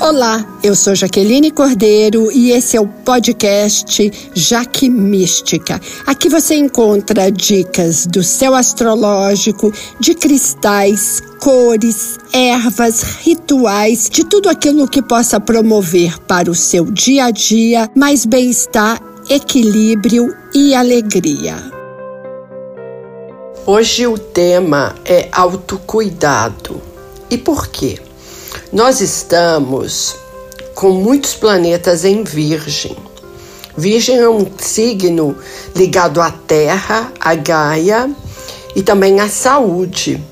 Olá, eu sou Jaqueline Cordeiro e esse é o podcast Jaque Mística. Aqui você encontra dicas do céu astrológico, de cristais, cores, ervas, rituais, de tudo aquilo que possa promover para o seu dia a dia mais bem-estar, equilíbrio e alegria. Hoje o tema é autocuidado. E por quê? Nós estamos com muitos planetas em Virgem. Virgem é um signo ligado à Terra, à Gaia e também à saúde.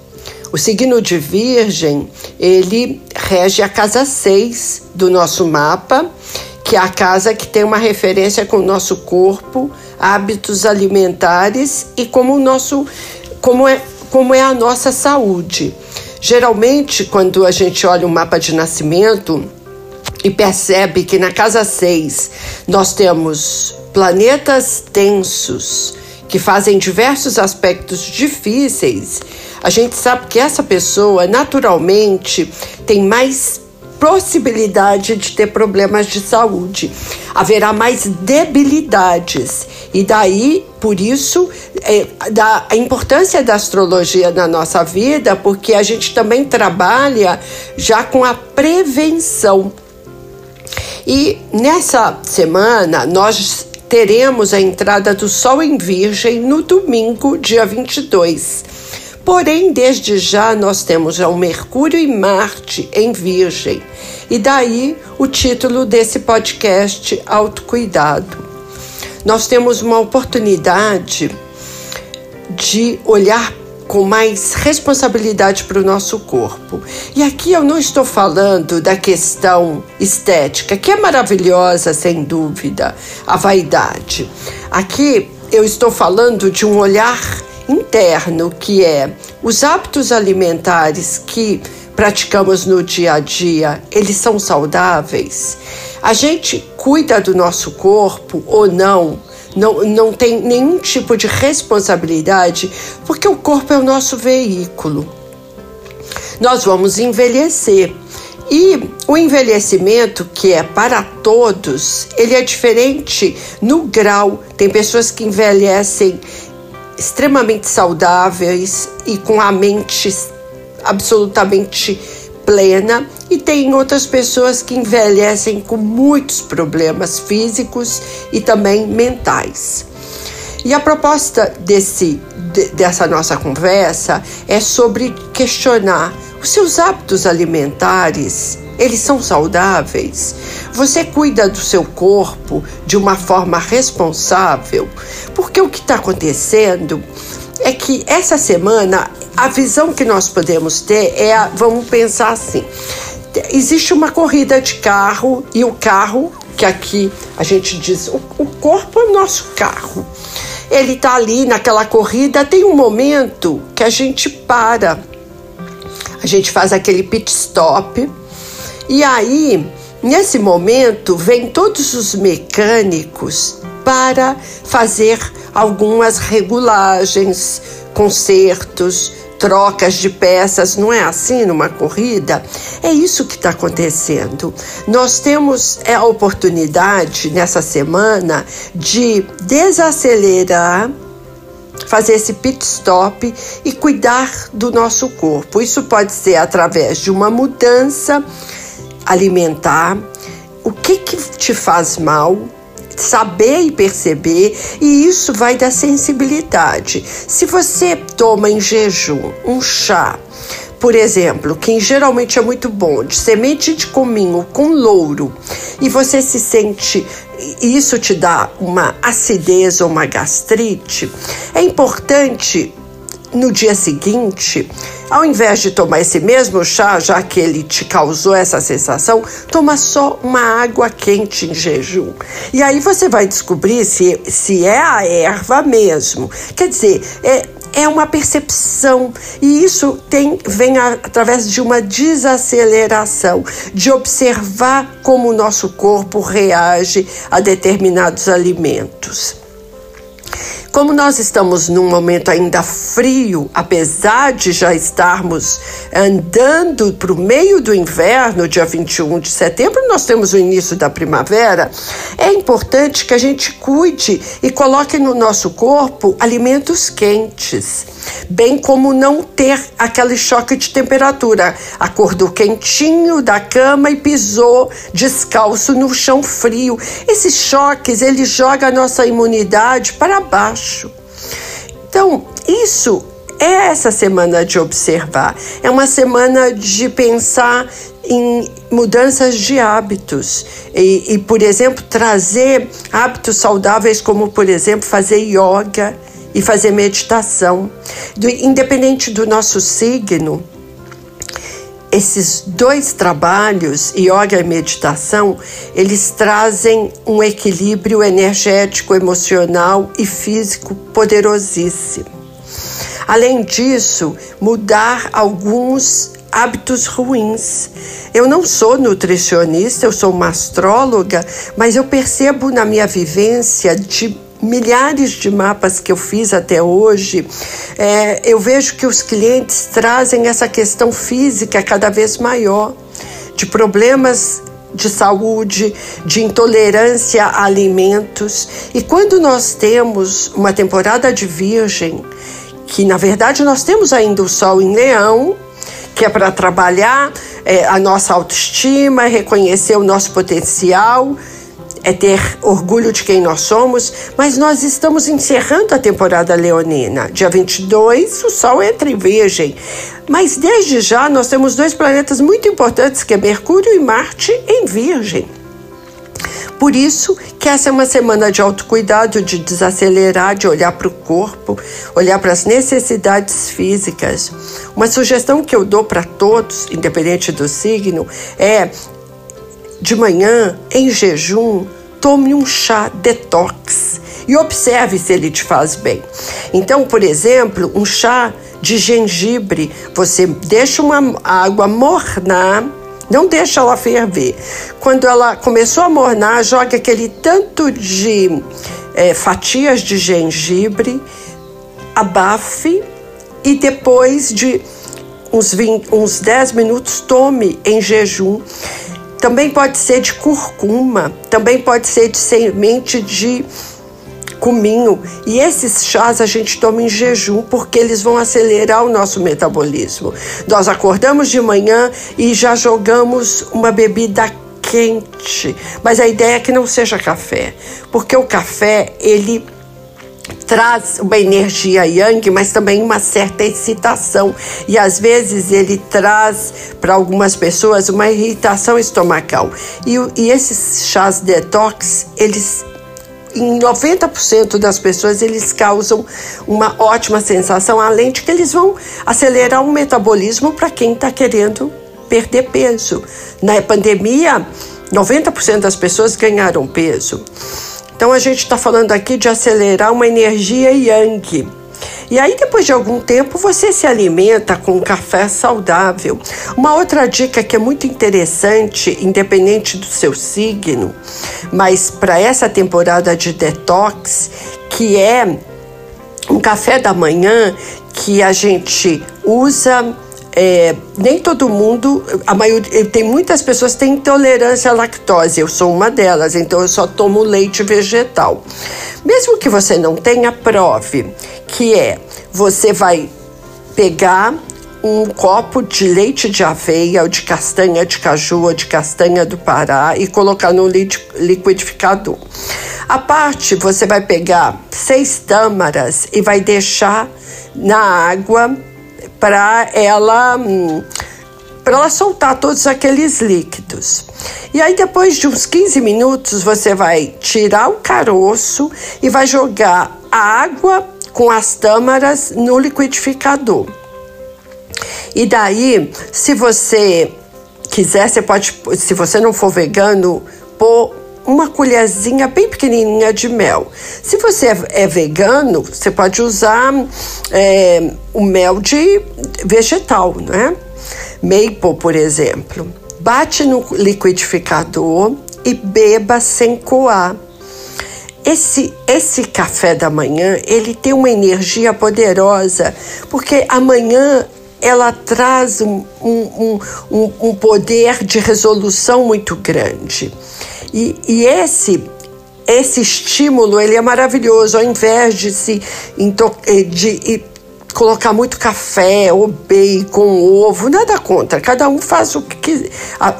O signo de Virgem, ele rege a casa 6 do nosso mapa, que é a casa que tem uma referência com o nosso corpo, hábitos alimentares e como o nosso como é como é a nossa saúde. Geralmente, quando a gente olha o mapa de nascimento e percebe que na casa 6 nós temos planetas tensos que fazem diversos aspectos difíceis, a gente sabe que essa pessoa naturalmente tem mais possibilidade de ter problemas de saúde. Haverá mais debilidades. E daí, por isso, é, da, a importância da astrologia na nossa vida, porque a gente também trabalha já com a prevenção. E nessa semana, nós teremos a entrada do Sol em Virgem no domingo, dia 22. Porém, desde já nós temos já o Mercúrio e Marte em Virgem. E daí o título desse podcast Autocuidado. Nós temos uma oportunidade de olhar com mais responsabilidade para o nosso corpo. E aqui eu não estou falando da questão estética, que é maravilhosa, sem dúvida, a vaidade. Aqui eu estou falando de um olhar interno, que é os hábitos alimentares que praticamos no dia a dia, eles são saudáveis? A gente cuida do nosso corpo ou não? Não, não tem nenhum tipo de responsabilidade, porque o corpo é o nosso veículo. Nós vamos envelhecer. E o envelhecimento, que é para todos, ele é diferente no grau. Tem pessoas que envelhecem extremamente saudáveis e com a mente absolutamente plena, e tem outras pessoas que envelhecem com muitos problemas físicos e também mentais. E a proposta desse, dessa nossa conversa é sobre questionar os seus hábitos alimentares eles são saudáveis? Você cuida do seu corpo de uma forma responsável? Porque o que está acontecendo é que essa semana a visão que nós podemos ter é, a, vamos pensar assim, existe uma corrida de carro e o carro, que aqui a gente diz, o, o corpo é o nosso carro. Ele está ali naquela corrida, tem um momento que a gente para, a gente faz aquele pit stop e aí, nesse momento, vêm todos os mecânicos para fazer algumas regulagens, consertos, trocas de peças, não é assim numa corrida? É isso que está acontecendo. Nós temos a oportunidade nessa semana de desacelerar fazer esse pit stop e cuidar do nosso corpo. Isso pode ser através de uma mudança alimentar, o que, que te faz mal, saber e perceber, e isso vai da sensibilidade. Se você toma em jejum um chá, por exemplo, que geralmente é muito bom, de semente de cominho com louro, e você se sente isso te dá uma acidez ou uma gastrite, é importante no dia seguinte, ao invés de tomar esse mesmo chá, já que ele te causou essa sensação, toma só uma água quente em jejum. E aí você vai descobrir se, se é a erva mesmo. Quer dizer, é, é uma percepção e isso tem, vem a, através de uma desaceleração, de observar como o nosso corpo reage a determinados alimentos. Como nós estamos num momento ainda frio, apesar de já estarmos andando para o meio do inverno, dia 21 de setembro, nós temos o início da primavera, é importante que a gente cuide e coloque no nosso corpo alimentos quentes, bem como não ter aquele choque de temperatura. Acordou quentinho da cama e pisou descalço no chão frio. Esses choques, ele joga a nossa imunidade para baixo. Então, isso é essa semana de observar. É uma semana de pensar em mudanças de hábitos e, e, por exemplo, trazer hábitos saudáveis, como, por exemplo, fazer yoga e fazer meditação. Do, independente do nosso signo, esses dois trabalhos, yoga e meditação, eles trazem um equilíbrio energético, emocional e físico poderosíssimo. Além disso, mudar alguns hábitos ruins. Eu não sou nutricionista, eu sou uma astróloga, mas eu percebo na minha vivência de milhares de mapas que eu fiz até hoje, é, eu vejo que os clientes trazem essa questão física cada vez maior, de problemas de saúde, de intolerância a alimentos. E quando nós temos uma temporada de Virgem, que na verdade nós temos ainda o Sol em Leão, que é para trabalhar é, a nossa autoestima, reconhecer o nosso potencial é ter orgulho de quem nós somos, mas nós estamos encerrando a temporada leonina. Dia 22, o Sol entra em Virgem. Mas desde já nós temos dois planetas muito importantes, que é Mercúrio e Marte em Virgem. Por isso que essa é uma semana de autocuidado, de desacelerar, de olhar para o corpo, olhar para as necessidades físicas. Uma sugestão que eu dou para todos, independente do signo, é de manhã, em jejum, tome um chá detox e observe se ele te faz bem. Então, por exemplo, um chá de gengibre, você deixa uma água mornar, não deixa ela ferver. Quando ela começou a mornar, joga aquele tanto de é, fatias de gengibre, abafe e depois de uns, 20, uns 10 minutos tome em jejum. Também pode ser de curcuma, também pode ser de semente de cominho. E esses chás a gente toma em jejum porque eles vão acelerar o nosso metabolismo. Nós acordamos de manhã e já jogamos uma bebida quente, mas a ideia é que não seja café, porque o café ele traz uma energia yang, mas também uma certa excitação. E às vezes ele traz para algumas pessoas uma irritação estomacal. E, e esses chás detox, eles em 90% das pessoas eles causam uma ótima sensação, além de que eles vão acelerar o metabolismo para quem está querendo perder peso. Na pandemia, 90% das pessoas ganharam peso. Então a gente está falando aqui de acelerar uma energia yang. E aí, depois de algum tempo, você se alimenta com café saudável. Uma outra dica que é muito interessante, independente do seu signo, mas para essa temporada de detox, que é um café da manhã que a gente usa é, nem todo mundo, a maioria, tem muitas pessoas que têm intolerância à lactose, eu sou uma delas, então eu só tomo leite vegetal. Mesmo que você não tenha, prove que é, você vai pegar um copo de leite de aveia ou de castanha de caju ou de castanha do Pará e colocar no liquidificador. A parte você vai pegar seis tâmaras e vai deixar na água para ela para ela soltar todos aqueles líquidos. E aí depois de uns 15 minutos você vai tirar o caroço e vai jogar a água com as tâmaras no liquidificador. E daí, se você quiser, você pode, se você não for vegano, pôr uma colherzinha bem pequenininha de mel. Se você é, é vegano, você pode usar é, o mel de vegetal, né? Maple, por exemplo. Bate no liquidificador e beba sem coar. esse, esse café da manhã, ele tem uma energia poderosa, porque amanhã ela traz um, um, um, um poder de resolução muito grande. E, e esse esse estímulo ele é maravilhoso, ao invés de se eh, de colocar muito café ou bacon, ovo, nada contra. Cada um faz o que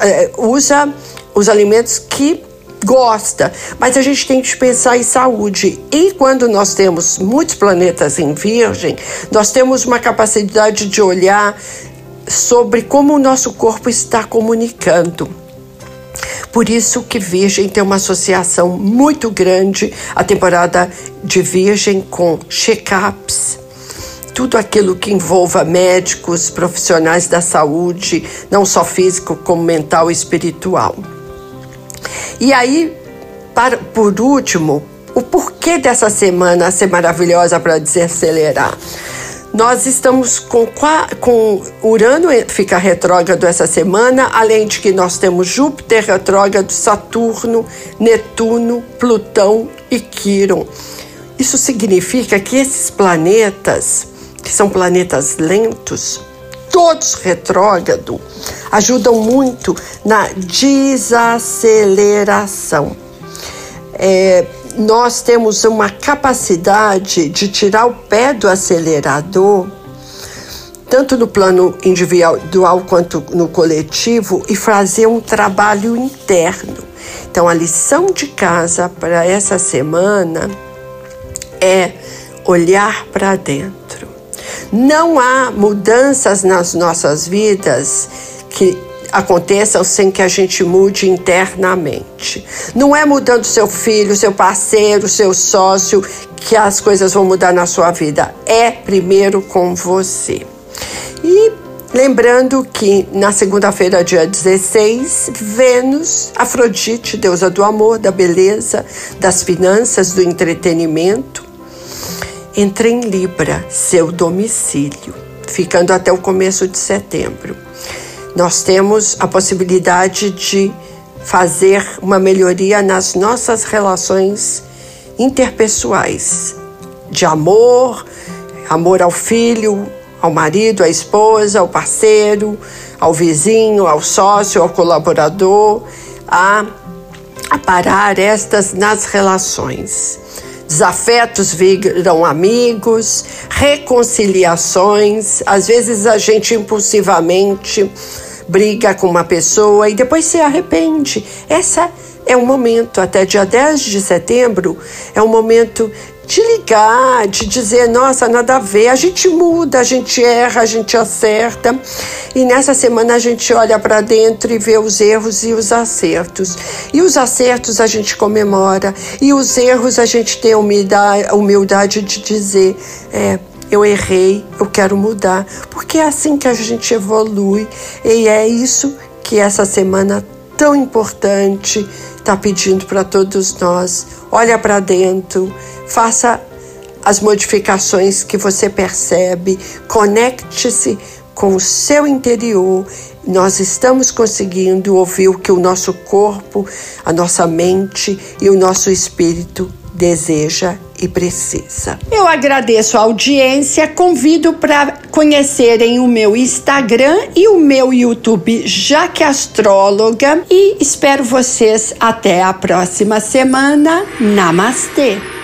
eh, usa os alimentos que gosta, mas a gente tem que pensar em saúde. E quando nós temos muitos planetas em Virgem, nós temos uma capacidade de olhar sobre como o nosso corpo está comunicando. Por isso que Virgem tem uma associação muito grande, a temporada de Virgem com check-ups, tudo aquilo que envolva médicos, profissionais da saúde, não só físico, como mental e espiritual. E aí, para, por último, o porquê dessa semana ser maravilhosa para desacelerar? Nós estamos com, com Urano fica retrógrado essa semana, além de que nós temos Júpiter retrógrado, Saturno, Netuno, Plutão e Quiron. Isso significa que esses planetas, que são planetas lentos, todos retrógrado, ajudam muito na desaceleração. É, nós temos uma capacidade de tirar o pé do acelerador, tanto no plano individual quanto no coletivo, e fazer um trabalho interno. Então, a lição de casa para essa semana é olhar para dentro não há mudanças nas nossas vidas que aconteçam sem que a gente mude internamente. Não é mudando seu filho, seu parceiro, seu sócio que as coisas vão mudar na sua vida. É primeiro com você. E lembrando que na segunda-feira, dia 16, Vênus, Afrodite, deusa do amor, da beleza, das finanças, do entretenimento, entra em Libra, seu domicílio, ficando até o começo de setembro. Nós temos a possibilidade de fazer uma melhoria nas nossas relações interpessoais, de amor, amor ao filho, ao marido, à esposa, ao parceiro, ao vizinho, ao sócio, ao colaborador, a, a parar estas nas relações. Desafetos viram amigos, reconciliações. Às vezes a gente impulsivamente briga com uma pessoa e depois se arrepende. Essa é um momento, até dia 10 de setembro, é um momento de ligar, de dizer, nossa, nada a ver. A gente muda, a gente erra, a gente acerta. E nessa semana a gente olha para dentro e vê os erros e os acertos. E os acertos a gente comemora, e os erros a gente tem a humildade de dizer, é, eu errei, eu quero mudar, porque é assim que a gente evolui e é isso que essa semana tão importante está pedindo para todos nós. Olha para dentro, faça as modificações que você percebe, conecte-se com o seu interior. Nós estamos conseguindo ouvir o que o nosso corpo, a nossa mente e o nosso espírito deseja e precisa. Eu agradeço a audiência, convido para conhecerem o meu Instagram e o meu YouTube Jaque Astróloga e espero vocês até a próxima semana. Namastê!